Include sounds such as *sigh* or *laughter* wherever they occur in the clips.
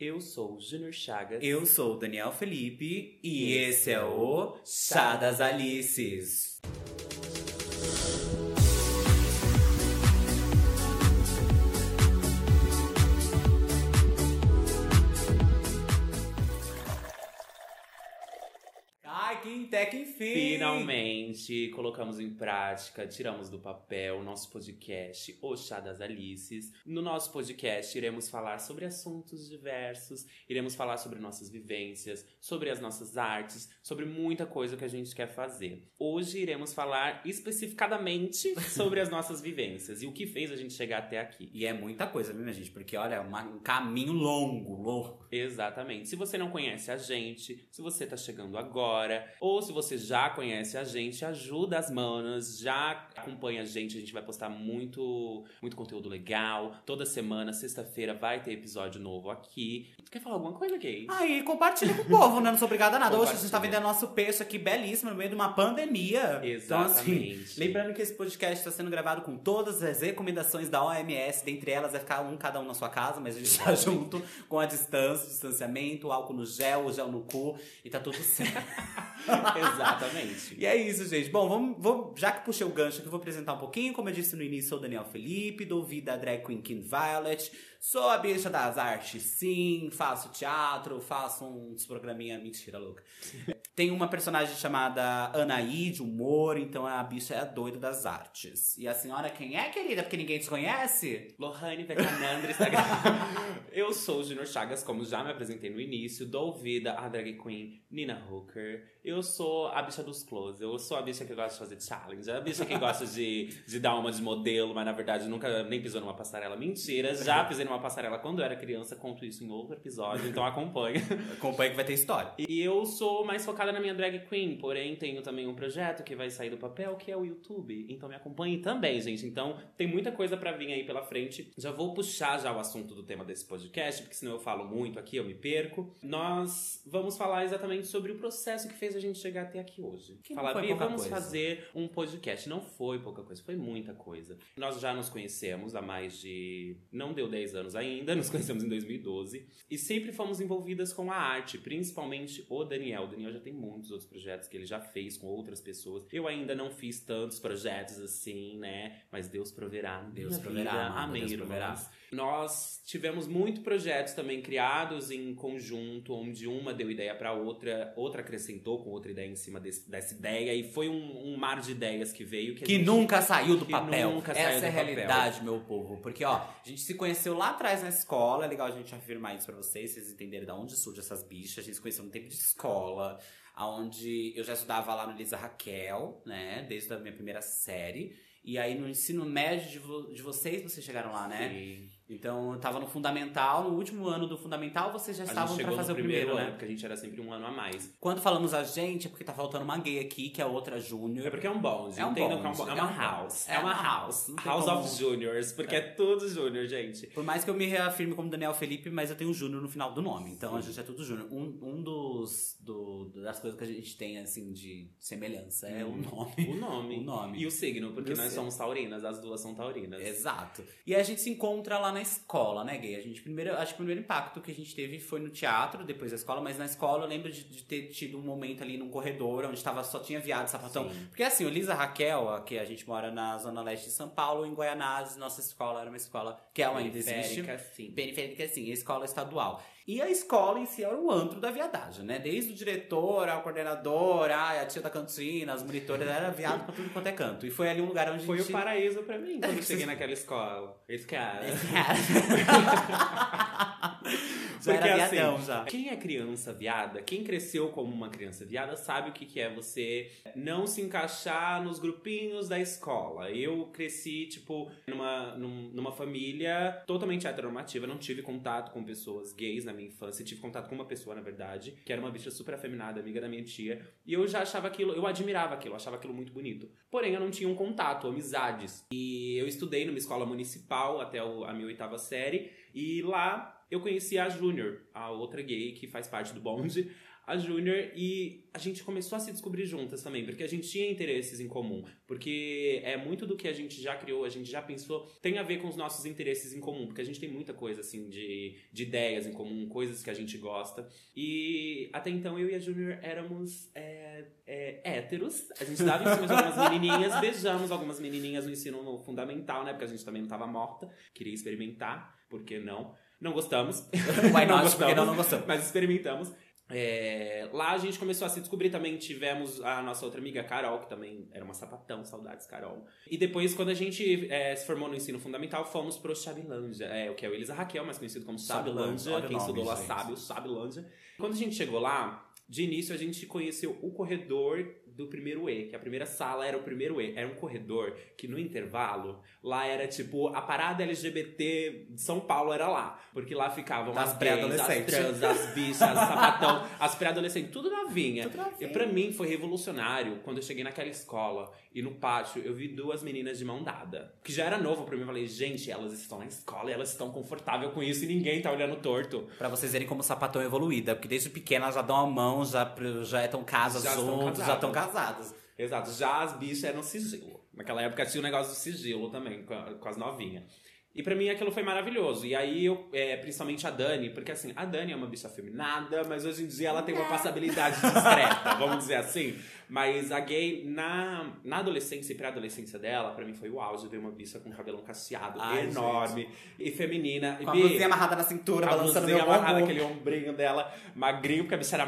Eu sou o Júnior Chagas. Eu sou o Daniel Felipe e esse é o Chá das Alices. Enfim! Finalmente colocamos em prática, tiramos do papel o nosso podcast O Chá das Alices. No nosso podcast iremos falar sobre assuntos diversos, iremos falar sobre nossas vivências, sobre as nossas artes, sobre muita coisa que a gente quer fazer. Hoje iremos falar especificadamente *laughs* sobre as nossas vivências e o que fez a gente chegar até aqui. E é muita coisa, viu, minha gente? Porque, olha, é uma- um caminho longo, longo. Exatamente. Se você não conhece a gente, se você tá chegando agora, ou se você já conhece a gente, ajuda as manas, já acompanha a gente, a gente vai postar muito, muito conteúdo legal. Toda semana, sexta-feira, vai ter episódio novo aqui. Tu quer falar alguma coisa, Kate? Aí, compartilha com o povo, né? Não sou obrigada a nada. Hoje a gente tá vendendo nosso peixe aqui belíssimo no meio de uma pandemia. Então, assim, Exatamente. lembrando que esse podcast está sendo gravado com todas as recomendações da OMS. Dentre elas, vai ficar um cada um na sua casa, mas a gente tá *laughs* junto com a distância, distanciamento, álcool no gel, o gel no cu e tá tudo certo. *laughs* *laughs* Exatamente. E é isso, gente. Bom, vamos, vou- já que puxei o gancho aqui, vou apresentar um pouquinho. Como eu disse no início, sou o Daniel Felipe, dou vida à drag queen King Violet. Sou a bicha das artes, sim. Faço teatro, faço uns programinha mentira louca. Tem uma personagem chamada Anaí, de humor, então a bicha é a doida das artes. E a senhora quem é, querida? Porque ninguém te conhece? Lohane Vecanandra, Instagram. Eu sou o Junior Chagas, como já me apresentei no início. Dou vida à drag queen Nina Hooker. Eu sou a bicha dos close. Eu sou a bicha que gosta de fazer challenge. A bicha que gosta de, de dar uma de modelo, mas na verdade nunca nem pisou numa passarela. Mentira, já pisei numa passarela quando eu era criança. Conto isso em outro episódio, então acompanha. Acompanha que vai ter história. E eu sou mais focada na minha drag queen, porém tenho também um projeto que vai sair do papel, que é o YouTube. Então me acompanhe também, gente. Então tem muita coisa pra vir aí pela frente. Já vou puxar já o assunto do tema desse podcast, porque senão eu falo muito aqui, eu me perco. Nós vamos falar exatamente sobre o processo que fez a gente chegar até aqui hoje. Que Falar, foi Bia, vamos coisa." fazer um podcast. Não foi pouca coisa, foi muita coisa. Nós já nos conhecemos há mais de. Não deu 10 anos ainda, *laughs* nos conhecemos em 2012. E sempre fomos envolvidas com a arte, principalmente o Daniel. O Daniel já tem muitos outros projetos que ele já fez com outras pessoas. Eu ainda não fiz tantos projetos assim, né? Mas Deus proverá. Deus minha proverá, vida. Amém, Deus proverá. Nós tivemos muitos projetos também criados em conjunto, onde uma deu ideia pra outra, outra acrescentou com outra ideia em cima desse- dessa ideia, e foi um, um mar de ideias que veio. Que, Que gente- nunca saiu do papel. nunca saiu Essa do é a papel. realidade, meu povo. Porque, ó, a gente se conheceu lá atrás na escola. É legal a gente afirmar isso pra vocês, vocês entenderem de onde surgem essas bichas. A gente se conheceu no tempo de escola, onde eu já estudava lá no Elisa Raquel, né? Desde a minha primeira série. E aí no ensino médio de, vo- de vocês, vocês chegaram lá, né? Sim. Então eu tava no fundamental, no último ano do fundamental, vocês já A estavam pra chegou fazer o primeiro, ano, né? porque a gente era sempre um ano a mais. Quando falamos a gente, é porque tá faltando uma gay aqui, que é outra júnior. É porque é um bonde, É um bonde, É, um bo- é é uma um house. bonde. É uma house. House como- of Juniors, porque é tudo júnior, gente. Por mais que eu me reafirme como Daniel Felipe, mas eu tenho Júnior no final do nome. Então a gente é tudo Júnior. Um, um dos do- das coisas que a gente tem, assim, de semelhança é o nome. O nome. *laughs* O nome. E o signo, porque E nós somos taurinas, as duas são taurinas. Exato. E a gente se encontra lá na escola, né, gay? A gente primeiro, acho que o primeiro impacto que a gente teve foi no teatro, depois da escola, mas na escola eu lembro de, de ter tido um momento ali num corredor onde tava, só tinha viado sapatão. Sim. Porque assim, o Lisa Raquel, aqui a gente mora na zona leste de São Paulo, em Guaianazes, nossa escola era uma escola que ela ainda existe. Sim. Periférica, sim, a escola estadual. E a escola em si era o antro da viadagem, né? Desde o diretor, ao coordenador, ai, a tia da cantina, os monitores, era viado pra tudo quanto é canto. E foi ali um lugar onde Foi a o gente... paraíso pra mim quando eu cheguei *laughs* naquela escola. Esse cara. ハハハハ! Já era Porque, viadão, assim, já. Quem é criança viada, quem cresceu como uma criança viada, sabe o que, que é você não se encaixar nos grupinhos da escola. Eu cresci, tipo, numa, num- numa família totalmente heteronormativa, não tive contato com pessoas gays na minha infância, tive contato com uma pessoa, na verdade, que era uma bicha super afeminada, amiga da minha tia, e eu já achava aquilo, eu admirava aquilo, achava aquilo muito bonito. Porém, eu não tinha um contato, amizades. E eu estudei numa escola municipal até o- a minha oitava série, e lá eu conheci a Júnior, a outra gay que faz parte do bonde a Júnior e a gente começou a se descobrir juntas também, porque a gente tinha interesses em comum. Porque é muito do que a gente já criou, a gente já pensou, tem a ver com os nossos interesses em comum, porque a gente tem muita coisa assim de, de ideias em comum, coisas que a gente gosta. E até então eu e a Júnior éramos é, é, héteros. A gente dava em cima de algumas menininhas, *laughs* beijamos algumas menininhas no ensino fundamental, né? Porque a gente também não tava morta, queria experimentar, por que não? Não gostamos. Why *laughs* not? Porque não, não gostamos. Mas experimentamos. É, lá a gente começou a se descobrir também. Tivemos a nossa outra amiga Carol, que também era uma sapatão, saudades Carol. E depois, quando a gente é, se formou no ensino fundamental, fomos pro Chabilândia, é, o que é o Elisa Raquel, mais conhecido como Chabilândia. Quem estudou lá sabe, o Chabilândia. Quando a gente chegou lá, de início a gente conheceu o corredor do primeiro E, que a primeira sala era o primeiro E. Era um corredor que no intervalo, lá era tipo, a parada LGBT de São Paulo era lá. Porque lá ficavam Das as gays, as trans, as bichas, as sapatão, *laughs* as pré-adolescentes, tudo novinha. Tudo novinha. E pra mim foi revolucionário quando eu cheguei naquela escola e no pátio eu vi duas meninas de mão dada. Que já era novo pra mim. Eu falei, gente, elas estão na escola e elas estão confortáveis com isso e ninguém tá olhando torto. Pra vocês verem como o sapatão é evoluída. Porque desde pequena elas já dão a mão, já, já estão casas Já juntos, já estão casadas. Exato, já as bichas eram sigilo. Naquela época tinha o negócio do sigilo também, com, a- com as novinhas. E pra mim aquilo foi maravilhoso. E aí eu, é, principalmente a Dani, porque assim, a Dani é uma bicha afeminada, mas hoje em dia ela tem uma passabilidade discreta, vamos dizer assim. Mas a gay, na, na adolescência e pré-adolescência dela, pra mim foi o auge ver uma bicha com cabelão cacheado, Ai, enorme e feminina. Com a blusinha amarrada na cintura, a balançando blusinha meu amarrada, aquele ombrinho dela, magrinho, porque a bicha era.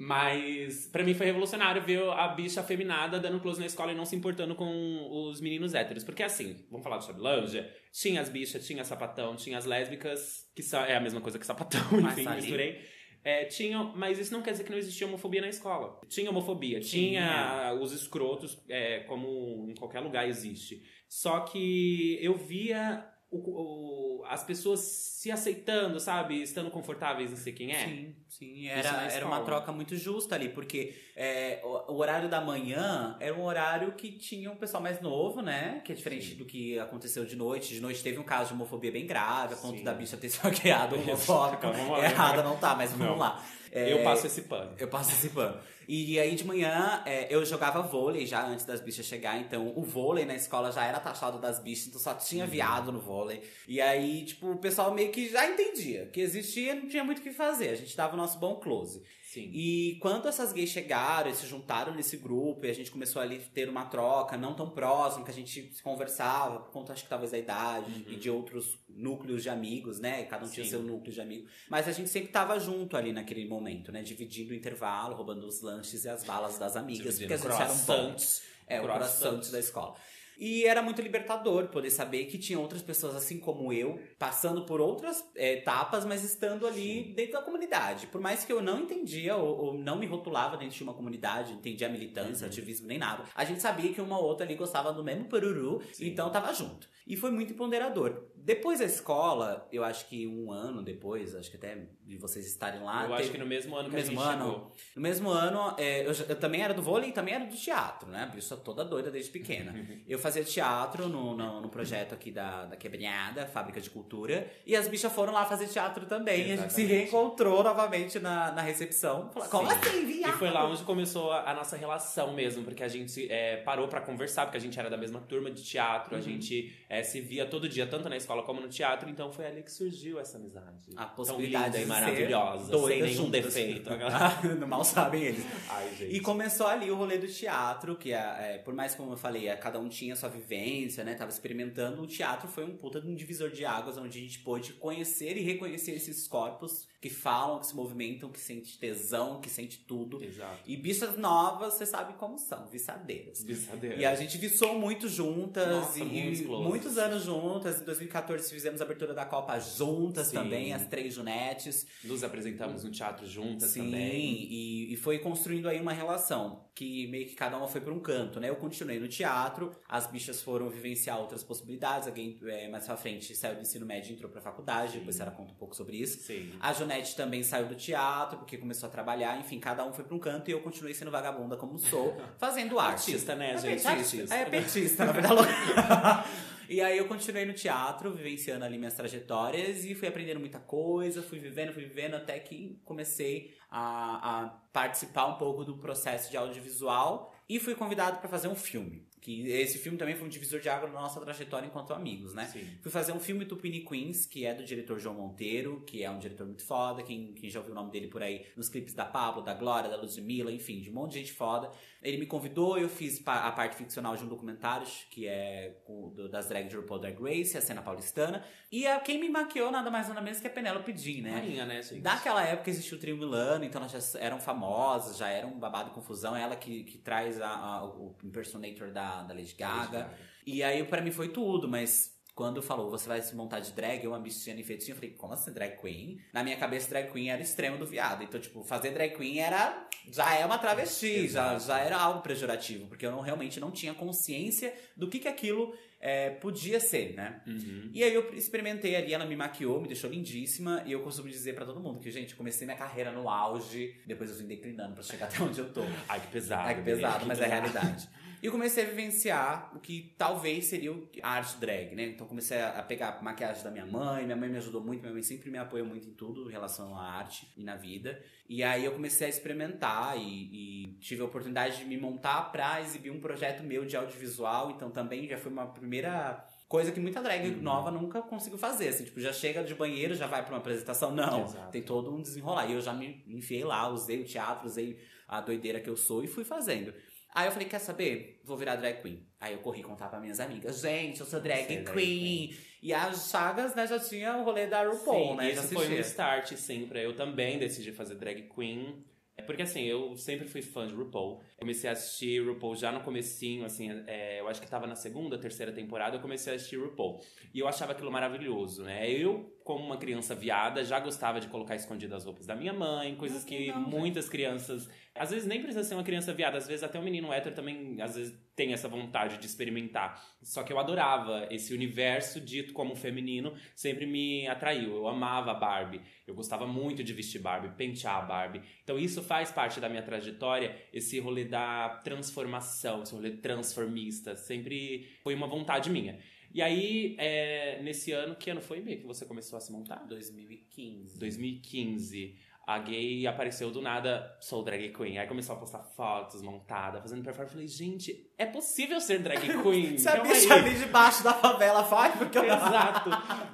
Mas pra mim foi revolucionário ver a bicha afeminada dando close na escola e não se importando com os meninos héteros. Porque assim, vamos falar do Chabilândia, tinha as bichas, tinha sapatão, tinha as lésbicas, que é a mesma coisa que sapatão, *laughs* Mas enfim, ali. misturei. É, tinham, mas isso não quer dizer que não existia homofobia na escola. Tinha homofobia, Tinha. tinha os escrotos, é, como em qualquer lugar existe. Só que eu via o- o- as pessoas se aceitando, sabe? Estando confortáveis em ser quem é. Sim, sim. Era, era uma troca muito justa ali, porque é, o, o horário da manhã era um horário que tinha um pessoal mais novo, né? Que é diferente Sim. do que aconteceu de noite. De noite teve um caso de homofobia bem grave, a ponto Sim. da bicha ter se hackeado homofóbico. Errada não tá, mas vamos Não. lá. É, Eu passo esse pano. Eu passo esse pano. E aí de manhã é, eu jogava vôlei já antes das bichas chegar, então o vôlei na escola já era taxado das bichas, então só tinha viado no vôlei. E aí, tipo, o pessoal meio que já entendia que existia, não tinha muito o que fazer, a gente dava o nosso bom close. Sim. E quando essas gays chegaram e se juntaram nesse grupo e a gente começou ali a ter uma troca não tão próxima, que a gente se conversava, por conta acho que talvez da idade Uhum. e de outros núcleos de amigos, né? Cada um tinha Sim. seu núcleo de amigos. Mas a gente sempre tava junto ali naquele momento, né? Dividindo o intervalo, roubando os lanches e as balas das amigas, Dividindo porque as gente eram bons. É, o croissant da escola. E era muito libertador poder saber que tinha outras pessoas assim como eu, passando por outras é, etapas, mas estando ali dentro da comunidade. Por mais que eu não entendia ou, ou não me rotulava dentro de uma comunidade, entendia militância, Uhum. ativismo, nem nada. A gente sabia que uma ou outra ali gostava do mesmo peruru, Sim. então tava junto. E foi muito ponderador. Depois da escola, eu acho que um ano depois, acho que até de vocês estarem lá. eu teve- acho que no mesmo ano no que mesmo a gente ano? chegou. no mesmo ano, é, eu, eu também era do vôlei e também era do teatro, né? A bicha toda doida desde pequena. *laughs* Eu fazia teatro no, no, no projeto aqui da, da Quebrinhada, Fábrica de Cultura. E as bichas foram lá fazer teatro também. E a gente se Exatamente. reencontrou novamente na, na recepção. Falou, Como Sim. assim, E viado? foi lá onde começou a, a nossa relação mesmo, porque a gente é, parou pra conversar, porque a gente era da mesma turma de teatro, a Uhum. gente é, se via todo dia, tanto na escola como no teatro, então foi ali que surgiu essa amizade. A Tão possibilidade linda e maravilhosa, sem nenhum juntas. defeito. *laughs* Mal sabem eles. Ai. E começou ali o rolê do teatro, que é, é, por mais como eu falei, é, cada um tinha sua vivência, né? Tava experimentando. O teatro foi um puta de um divisor de águas, onde a gente pôde conhecer e reconhecer esses corpos que falam, que se movimentam, que sente tesão, que sente tudo. Exato. E bichas novas, você sabe como são, viçadeiras. Biçadeira. E a gente viçou muito juntas Nossa, e muitos anos juntas. Em 2014 fizemos a abertura da Copa juntas Sim. também, as três Junetes. Nos apresentamos no teatro juntas Sim, também. e, e foi construindo aí uma relação que meio que cada uma foi para um canto, né? Eu continuei no teatro, as bichas foram vivenciar outras possibilidades. Alguém é, mais pra frente saiu do ensino médio e entrou pra faculdade, Sim. depois a senhora conta um pouco sobre isso. Sim. A Jonete também saiu do teatro, porque começou a trabalhar, enfim, cada um foi pra um canto e eu continuei sendo vagabunda como sou, *laughs* fazendo arte. Artista, né, É gente? petista, é petista, na verdade. *laughs* E aí eu continuei no teatro teatro, vivenciando ali minhas trajetórias e fui aprendendo muita coisa, fui vivendo, fui vivendo até que comecei a, a participar um pouco do processo de audiovisual e fui convidado para fazer um filme. Que esse filme também foi um divisor de água na nossa trajetória enquanto amigos, né? Sim. Fui fazer um filme Tupini Queens, que é do diretor João Monteiro, que é um diretor muito foda. Quem, quem já ouviu o nome dele por aí nos clipes da Pablo, da Glória, da Ludmilla, enfim, de um monte de gente foda. Ele me convidou, eu fiz a parte ficcional de um documentário, que é do- das drag de RuPaul Drag Race, a cena paulistana. E a, quem me maquiou nada mais nada menos que a Penélope Jean, né? Rainha, né, gente? Daquela época existiu o Trio Milano, então elas já eram famosas, já era um babado e confusão. Ela que, que traz a- a- o impersonator da, da Lady Gaga. E aí pra mim foi tudo, mas quando falou, você vai se montar de drag, eu e feitiço, eu falei, como assim drag queen? Na minha cabeça, drag queen era extremo do viado. Então, tipo, fazer drag queen era. Já é uma travesti, já, já era algo pejorativo, porque eu não, realmente não tinha consciência do que, que aquilo é, podia ser, né? Uhum. E aí eu experimentei ali, ela me maquiou, me deixou lindíssima. E eu costumo dizer pra todo mundo que, gente, comecei minha carreira no auge, depois eu vim declinando pra chegar até onde eu tô. Ai, que pesado. É que pesado, né? mas Que é pesado. realidade. *laughs* E comecei a vivenciar o que talvez seria a arte drag, né? Então comecei a pegar a maquiagem da minha mãe, minha mãe me ajudou muito, minha mãe sempre me apoiou muito em tudo em relação à arte e na vida. E aí eu comecei a experimentar e, e tive a oportunidade de me montar pra exibir um projeto meu de audiovisual, então também já foi uma primeira coisa que muita drag Uhum. nova nunca conseguiu fazer, assim, tipo, já chega de banheiro, já vai pra uma apresentação, não, Exato. tem todo um desenrolar. E eu já me enfiei lá, usei o teatro, usei a doideira que eu sou e fui fazendo. Aí eu falei, quer saber? Vou virar drag queen. Aí eu corri contar pra minhas amigas, gente, eu sou drag, é drag queen. E as Chagas, né, já tinha o rolê da RuPaul, Sim, né? Já foi um start, sim, pra eu também decidi fazer drag queen. É Porque assim, eu sempre fui fã de RuPaul. Comecei a assistir RuPaul já no comecinho, assim, é, eu acho que tava na segunda, terceira temporada, eu comecei a assistir RuPaul. E eu achava aquilo maravilhoso, né? Eu, como uma criança viada, já gostava de colocar escondidas as roupas da minha mãe, coisas Ah, que velho. muitas crianças... Às vezes nem precisa ser uma criança viada, às vezes até um menino hétero também, às vezes, tem essa vontade de experimentar. Só que eu adorava esse universo dito como feminino, sempre me atraiu. Eu amava a Barbie. Eu gostava muito de vestir Barbie, pentear a Barbie. Então isso faz parte da minha trajetória, esse rolê da transformação, esse rolê transformista. Sempre foi uma vontade minha. E aí, é, nesse ano, que ano foi, que você começou a se montar? 2015. 2015. A gay apareceu do nada, sou drag queen. Aí começou a postar fotos montada, fazendo performance. Eu falei, gente, é possível ser drag *laughs* queen? Se a bicha ali debaixo da favela faz, porque eu Exato.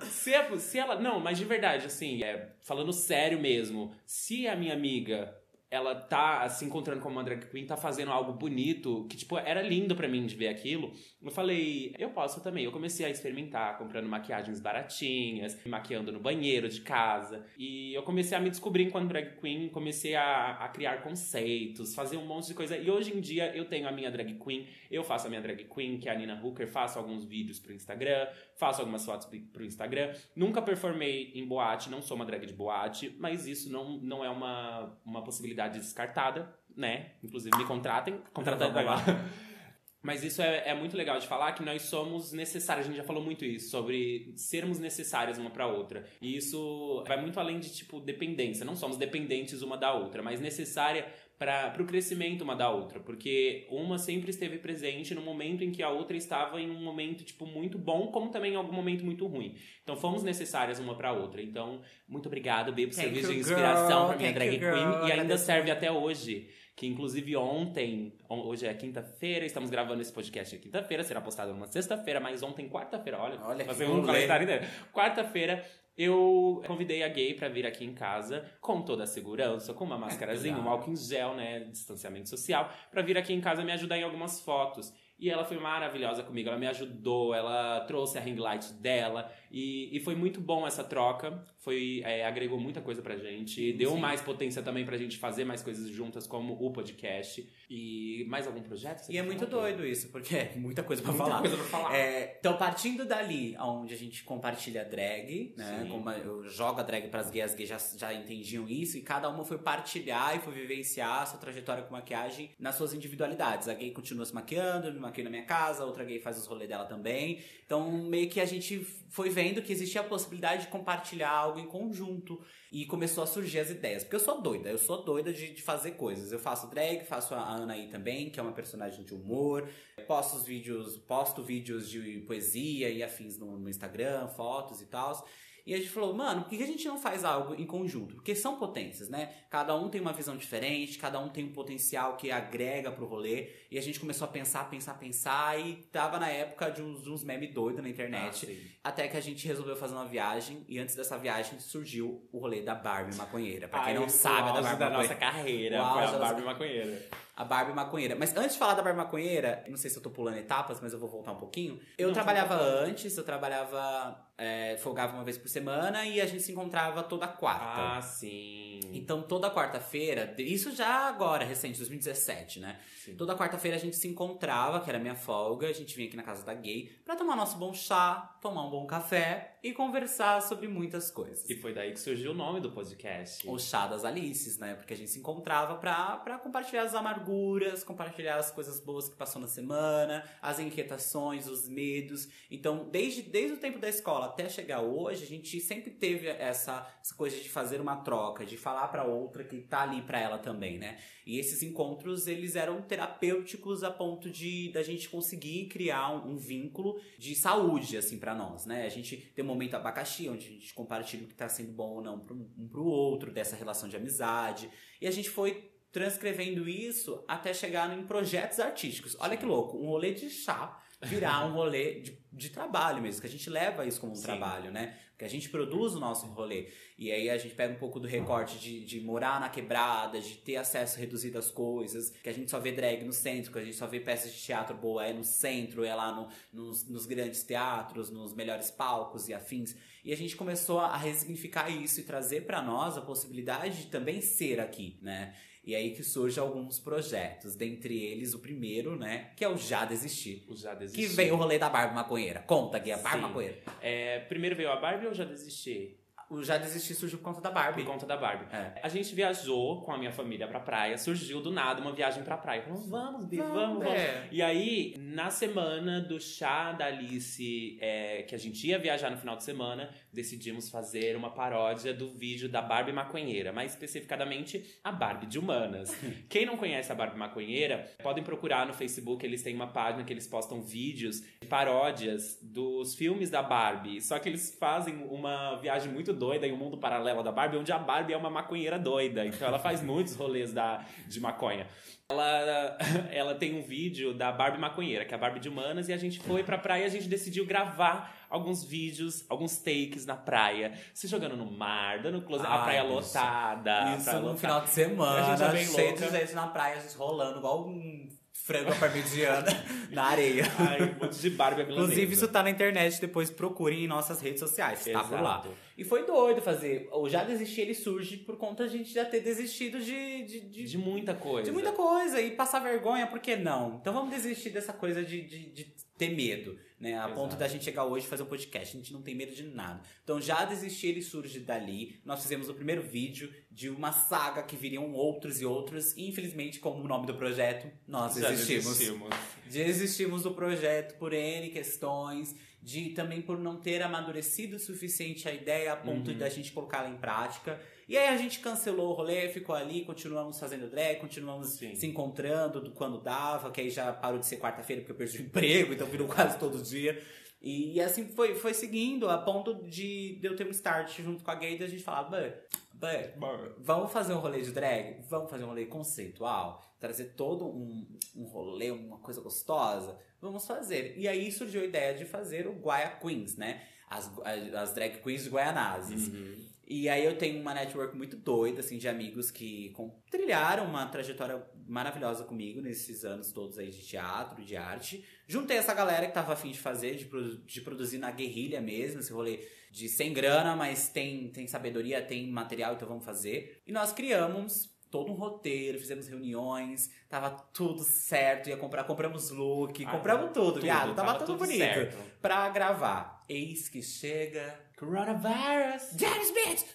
Se, é- se ela. Não, mas de verdade, assim, é, falando sério mesmo, se a minha amiga. Ela tá se encontrando como uma drag queen, tá fazendo algo bonito, que, tipo, era lindo pra mim de ver aquilo. Eu falei, eu posso também. Eu comecei a experimentar, comprando maquiagens baratinhas, maquiando no banheiro de casa. E eu comecei a me descobrir enquanto drag queen, comecei a, a criar conceitos, fazer um monte de coisa. E hoje em dia eu tenho a minha drag queen, eu faço a minha drag queen, que é a Nina Hooker, faço alguns vídeos pro Instagram, faço algumas fotos pro- Instagram. Nunca performei em boate, não sou uma drag de boate, mas isso não, não é uma, uma possibilidade descartada, né? Inclusive me contratem, *laughs* Vamos lá. Mas isso é, é muito legal de falar que nós somos necessários. A gente já falou muito isso, sobre sermos necessárias uma pra outra. E isso vai muito além de, tipo, dependência. Não somos dependentes uma da outra, mas necessária para o crescimento uma da outra. Porque uma sempre esteve presente no momento em que a outra estava em um momento, tipo, muito bom, como também em algum momento muito ruim. Então fomos necessárias uma pra outra. Então, muito obrigado, B, por servir de inspiração pra minha drag you, girl. queen. E ainda serve até hoje. Que inclusive ontem, on- hoje é quinta-feira, estamos gravando esse podcast é quinta-feira, será postado numa sexta-feira, mas ontem, quarta-feira, olha, Olha fazer um calendário inteiro. Quarta-feira, eu convidei a gay pra vir aqui em casa, com toda a segurança, com uma *laughs* máscarazinha, um álcool em gel, né, distanciamento social, pra vir aqui em casa me ajudar em algumas fotos. E ela foi maravilhosa comigo, ela me ajudou, ela trouxe a ring light dela e, e foi muito bom essa troca. Foi é, agregou muita coisa pra gente, deu Sim. mais potência também pra gente fazer mais coisas juntas, como o podcast. E mais algum projeto? Você E é muito falar? doido isso, porque é muita coisa pra Muita falar. coisa pra falar. É, então, partindo dali, onde a gente compartilha drag, né? Como eu jogo a drag pras gays, as gays já, já entendiam isso, e cada uma foi partilhar e foi vivenciar a sua trajetória com maquiagem nas suas individualidades. A gay continua se maquiando, me maquio na minha casa, a outra gay faz os rolês dela também. Então, meio que a gente foi vendo que existia a possibilidade de compartilhar algo em conjunto. E começou a surgir as ideias. Porque eu sou doida, eu sou doida de, de fazer coisas. Eu faço drag, faço a Ana aí também, que é uma personagem de humor. Posto vídeos, posto vídeos de poesia e afins no, no Instagram, fotos e tal. E a gente falou, mano, por que a gente não faz algo em conjunto? Porque são potências, né? Cada um tem uma visão diferente, cada um tem um potencial que agrega pro rolê. E a gente começou a pensar, pensar, pensar. E tava na época de uns, uns memes doidos na internet. Ah, até que a gente resolveu fazer uma viagem. E antes dessa viagem surgiu o rolê da Barbie maconheira. Pra quem Ai, não sabe, é da Barbie da nossa carreira foi a Barbie nossa- maconheira. A Barbie maconheira. Mas antes de falar da Barbie maconheira, não sei se eu tô pulando etapas, mas eu vou voltar um pouquinho. Eu Não, trabalhava bom. antes, eu trabalhava. É, folgava uma vez por semana e a gente se encontrava toda quarta. Ah, sim. Então, toda quarta-feira, isso já agora, recente, 2017, né? Sim. Toda quarta-feira a gente se encontrava, que era minha folga, a gente vinha aqui na casa da gay pra tomar nosso bom chá, tomar um bom café e conversar sobre muitas coisas. E foi daí que surgiu o nome do podcast. O chá das Alices, né? Porque a gente se encontrava pra, pra compartilhar as amarguras, compartilhar as coisas boas que passou na semana, as inquietações, os medos. Então, desde, desde o tempo da escola até chegar hoje, a gente sempre teve essa, essa coisa de fazer uma troca, de falar pra outra que tá ali pra ela também, né? E esses encontros, eles eram terapêuticos a ponto de da gente conseguir criar um, um vínculo de saúde, assim, pra nós, né? A gente tem um momento abacaxi, onde a gente compartilha o que tá sendo bom ou não um pro outro, dessa relação de amizade. E a gente foi transcrevendo isso até chegar em projetos artísticos. Olha que louco, um rolê de chá virar um rolê de, de trabalho mesmo, que a gente leva isso como um Sim. trabalho, né? Que a gente produz o nosso rolê. E aí a gente pega um pouco do recorte de, de morar na quebrada, de ter acesso reduzido às coisas, que a gente só vê drag no centro, que a gente só vê peças de teatro boa é no centro, é lá no- nos, nos grandes teatros, nos melhores palcos e afins. E a gente começou a resignificar isso e trazer pra nós a possibilidade de também ser aqui, né? E aí que surgem alguns projetos, dentre eles o primeiro, né, que é o Já Desistir. O já Que desisti. veio o rolê da Barbie Maconheira. Conta, Gui, a Barbie Sim. Maconheira. É, primeiro veio a Barbie ou já desisti? O Já Desistir surgiu por conta da Por Barbie. conta da Barbie. É. A gente viajou com a minha família pra praia, surgiu do nada uma viagem pra praia. Falamos, vamos, Bi, vamos, vamos. é. E aí, na semana do chá da Alice, é, que a gente ia viajar no final de semana, decidimos fazer uma paródia do vídeo da Barbie Maconheira, mais especificadamente a Barbie de Humanas. *laughs* Quem não conhece a Barbie Maconheira, podem procurar no Facebook, eles têm uma página que eles postam vídeos de paródias dos filmes da Barbie. Só que eles fazem uma viagem muito doida em um mundo paralelo da Barbie, onde a Barbie é uma maconheira doida. Então ela faz muitos rolês da, de maconha. Ela, ela tem um vídeo da Barbie maconheira, que é a Barbie de Humanas, e a gente foi pra praia e a gente decidiu gravar alguns vídeos, alguns takes na praia, se jogando no mar, dando close, a Ai, praia bicho. lotada. a Isso praia no lotada. final de semana, A gente é bem cheio louca. de gente na praia, a gente rolando igual um frango parmegiana *laughs* na areia. Ai, um monte de milanesa. Inclusive, isso tá na internet, depois procurem em nossas redes sociais, tá por lá. E foi doido fazer. O Já Desistir, ele surge por conta a gente já ter desistido de, de, de, De muita coisa. de muita coisa. E passar vergonha, por que não? Então vamos desistir dessa coisa de, de, de ter medo, né? A Exato. ponto da gente chegar hoje e fazer um podcast. A gente não tem medo de nada. Então Já Desistir, ele surge dali. Nós fizemos o primeiro vídeo de uma saga que viriam outros e outros. E infelizmente, como o nome do projeto, nós desistimos. desistimos. Desistimos do projeto por N questões, de também por não ter amadurecido o suficiente a ideia a ponto Uhum. da gente colocá-la em prática. E aí a gente cancelou o rolê, ficou ali, continuamos fazendo drag, continuamos Sim. se encontrando do quando dava, que aí já parou de ser quarta-feira porque eu perdi o emprego, então virou quase todo dia. E assim foi, foi seguindo, a ponto de, de eu ter um start junto com a gay da gente falar, "Bã, bã, Vamos fazer um rolê de drag? Vamos fazer um rolê conceitual? Trazer todo um, um rolê, uma coisa gostosa? Vamos fazer. E aí surgiu a ideia de fazer o Guaya Queens, né? As, as drag queens Guaianazes. Uhum. E aí eu tenho uma network muito doida, assim, de amigos que com- trilharam uma trajetória maravilhosa comigo nesses anos todos aí de teatro, de arte. Juntei essa galera que tava afim de fazer, de, produ- de produzir na guerrilha mesmo, esse rolê de sem grana, mas tem, tem sabedoria, tem material, então vamos fazer. E nós criamos todo um roteiro, fizemos reuniões, tava tudo certo, ia comprar, compramos look, Ah, compramos tudo, tudo, viado, tava, tava tudo, tudo bonito. certo. Pra gravar. Eis que chega... Coronavirus! James Bitch!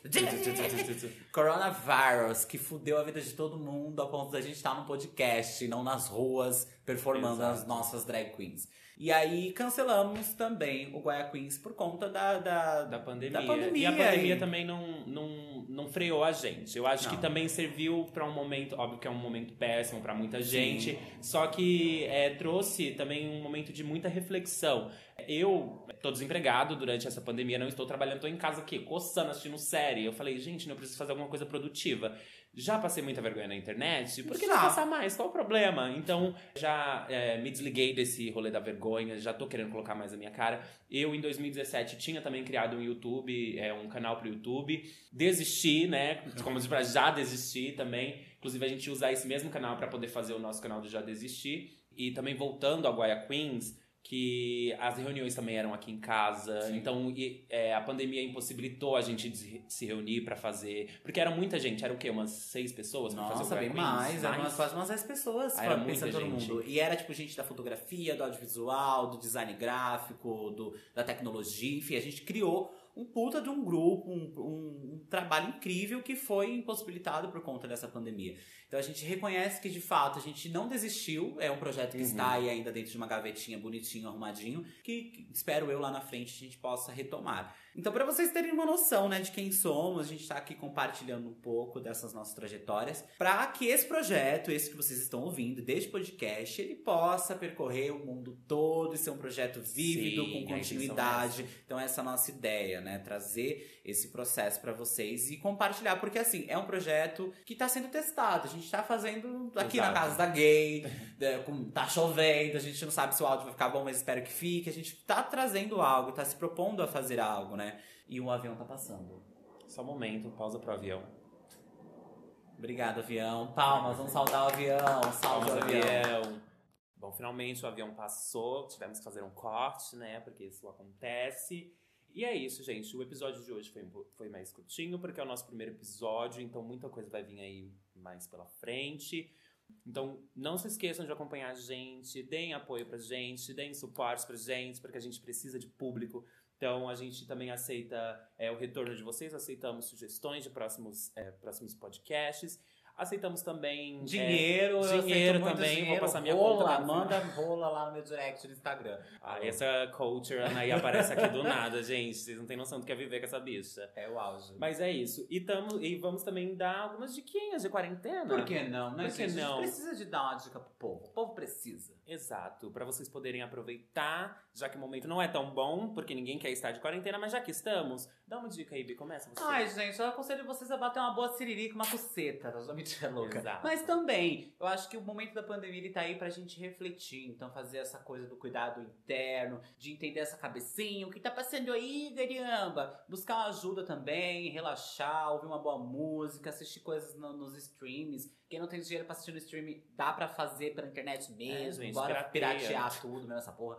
Coronavirus, que fudeu a vida de todo mundo a ponto da gente estar num podcast e não nas ruas performando Exato. as nossas drag queens. E aí cancelamos também o Guaya Queens por conta da, da, Da pandemia. Da pandemia, e a pandemia e- também não, não, não freou a gente. Eu acho Não. que também serviu pra um momento, óbvio que é um momento péssimo pra muita Sim. gente, só que é, trouxe também um momento de muita reflexão. Eu tô desempregado durante essa pandemia, não estou trabalhando, tô em casa aqui, coçando, assistindo série. Eu falei, gente, não preciso fazer alguma coisa produtiva. Já passei muita vergonha na internet, por que não passar mais? Qual o problema? Então, já é, me desliguei desse rolê da vergonha, já tô querendo colocar mais a minha cara. Eu, em 2017, tinha também criado um YouTube, é, um canal pro YouTube. Desisti, né? *laughs* Como diz pra já desistir também. Inclusive, a gente usa esse mesmo canal para poder fazer o nosso canal do Já Desistir. E também voltando a Guaya Queens, que as reuniões também eram aqui em casa. Sim. Então, e, é, a pandemia impossibilitou a gente de se- reunir pra fazer. Porque era muita gente, era o quê? Umas seis pessoas pra fazer o Nossa, bem mais. Eram umas, quase umas 10 pessoas. Ah, era muita todo gente. mundo. E era tipo gente da fotografia, do audiovisual, do design gráfico, do, da tecnologia. Enfim, a gente criou um puta de um grupo, um, um- um trabalho incrível que foi impossibilitado por conta dessa pandemia. Então a gente reconhece que de fato a gente não desistiu. É um projeto que Uhum. está aí ainda dentro de uma gavetinha bonitinho, arrumadinho, que, que espero eu lá na frente a gente possa retomar. Então, para vocês terem uma noção, né, de quem somos, a gente tá aqui compartilhando um pouco dessas nossas trajetórias, para que esse projeto, esse que vocês estão ouvindo, deste podcast, ele possa percorrer o mundo todo e ser um projeto vívido, Sim, com é continuidade. Então, essa é a nossa ideia, né, trazer esse processo para vocês e compartilhar, porque assim, é um projeto que tá sendo testado. A gente tá fazendo aqui na Exato. casa da gay, né, tá chovendo, a gente não sabe se o áudio vai ficar bom, mas espero que fique. A gente tá trazendo algo, tá se propondo a fazer algo, né? E o avião tá passando. Só um momento, pausa pro avião. Obrigado, avião. Palmas, vamos saudar o avião. Salve Palmas, o avião. Bom, finalmente o avião passou, tivemos que fazer um corte, né? Porque isso acontece. E é isso, gente. O episódio de hoje foi, foi mais curtinho, porque é o nosso primeiro episódio, então muita coisa vai vir aí mais pela frente. Então, não se esqueçam de acompanhar a gente, deem apoio pra gente, deem suporte pra gente, porque a gente precisa de público. Então, a gente também aceita é, o retorno de vocês, aceitamos sugestões de próximos, é, próximos podcasts. Aceitamos também. é, Dinheiro, eu aceito dinheiro muito também, dinheiro. vou passar minha rola, conta manda rola lá no meu direct no Instagram. Ah, essa culture Anaí aparece aqui do nada, gente. Vocês não têm noção do que é viver com essa bicha. É o auge. Mas é isso. E, tamo, e vamos também dar algumas diquinhas de quarentena. Por que não, né, Por que não? gente precisa de dar uma dica pro povo. O povo precisa. Exato. Pra vocês poderem aproveitar, já que o momento não é tão bom, porque ninguém quer estar de quarentena, mas já que estamos, dá uma dica aí, Bi. Começa você. Ai, gente, eu aconselho vocês a bater uma boa siririca, uma cuceta. Já mentira louca. Exato. Mas também, eu acho que o momento da pandemia ele tá aí pra gente refletir. Então, fazer essa coisa do cuidado interno, de entender essa cabecinha, o que tá passando aí, caramba. Buscar uma ajuda também, relaxar, ouvir uma boa música, assistir coisas no- nos streams. Quem não tem dinheiro pra assistir no stream, dá pra fazer pela internet mesmo. gente, bora piratear tudo mesmo, essa porra.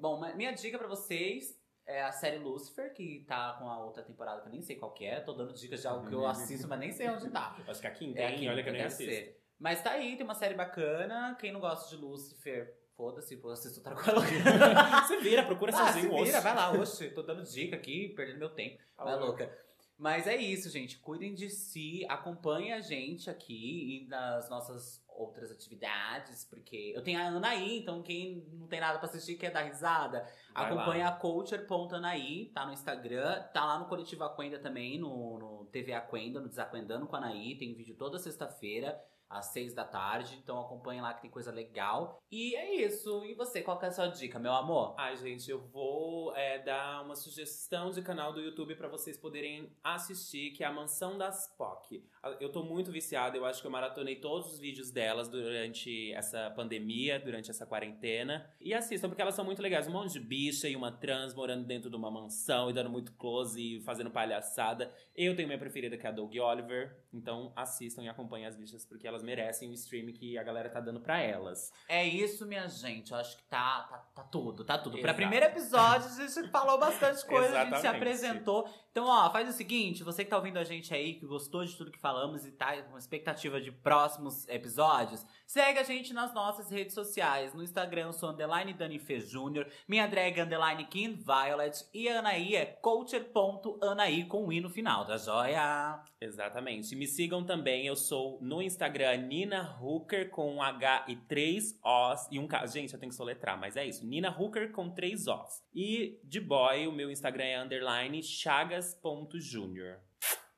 Bom, minha dica pra vocês é a série Lucifer, que tá com a outra temporada que eu nem sei qual que é. Tô dando dicas de algo que eu assisto, mas nem sei onde tá. *laughs* Acho que a quinta, É a quinta, Olha que eu nem assisto. ser. Mas tá aí, tem uma série bacana. Quem não gosta de Lucifer, foda-se, pô, assisto outra coisa. *laughs* Você vira, procura ah, se sozinho. vira, oxe. vai lá, oxe, tô dando dica aqui, perdendo meu tempo. Vai louca. Mas é isso, gente. Cuidem de si, acompanhem a gente aqui e nas nossas outras atividades, porque eu tenho a Anaí, então quem não tem nada pra assistir quer dar risada, Vai acompanha lá. a coacher.anaí, tá no Instagram, tá lá no Coletivo Aquenda também, no, no TV Aquenda, no Desaquendando com a Anaí, tem vídeo toda sexta-feira, às seis da tarde, então acompanha lá que tem coisa legal. E é isso. E você, qual que é a sua dica, meu amor? Ai, gente, eu vou é, dar uma sugestão de canal do YouTube pra vocês poderem assistir, que é a Mansão das POC. Eu tô muito viciada, eu acho que eu maratonei todos os vídeos delas durante essa pandemia, durante essa quarentena. E assistam, porque elas são muito legais. Um monte de bicha e uma trans morando dentro de uma mansão e dando muito close e fazendo palhaçada. Eu tenho minha preferida, que é a Doug Oliver. Então assistam e acompanhem as bichas, porque elas merecem o stream que a galera tá dando pra elas. É isso, minha gente. Eu acho que tá, tá, tá tudo, tá tudo. Pra Exato. primeiro episódio, a gente falou bastante coisa, a gente se apresentou. Então, ó, faz o seguinte, você que tá ouvindo a gente aí, que gostou de tudo que falamos e tá com expectativa de próximos episódios, segue a gente nas nossas redes sociais. No Instagram sou underline Dani Fê Júnior, minha drag underline Kim Violet e Anaí é coacher.anaí com i no final, tá joia? Exatamente. Me sigam também, eu sou no Instagram Nina Hooker com um H e três Os e um K. Gente, eu tenho que soletrar, mas é isso. Nina Hooker com três Os. E de boy, o meu Instagram é underline chagas.junior.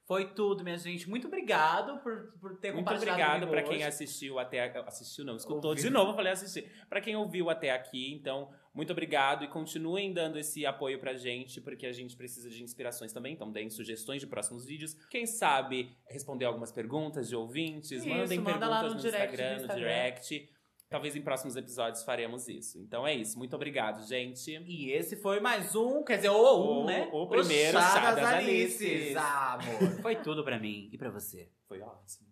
Foi tudo, minha gente. Muito obrigado por, por ter Muito compartilhado obrigado para quem assistiu até a- assistiu não, escutou Ouviu. de novo, eu falei assistir. Para quem ouviu até aqui, então, muito obrigado e continuem dando esse apoio pra gente, porque a gente precisa de inspirações também, então deem sugestões de próximos vídeos. Quem sabe responder algumas perguntas de ouvintes, Isso, mandem manda lá perguntas no no, direct Instagram, no Instagram. direct. Talvez em próximos episódios faremos isso. Então é isso. Muito obrigado, gente. E esse foi mais um, quer dizer, o um, O- né? o primeiro Chá Chá das das Alices. Alices. Ah, amor. Foi tudo pra mim e pra você. Foi ótimo.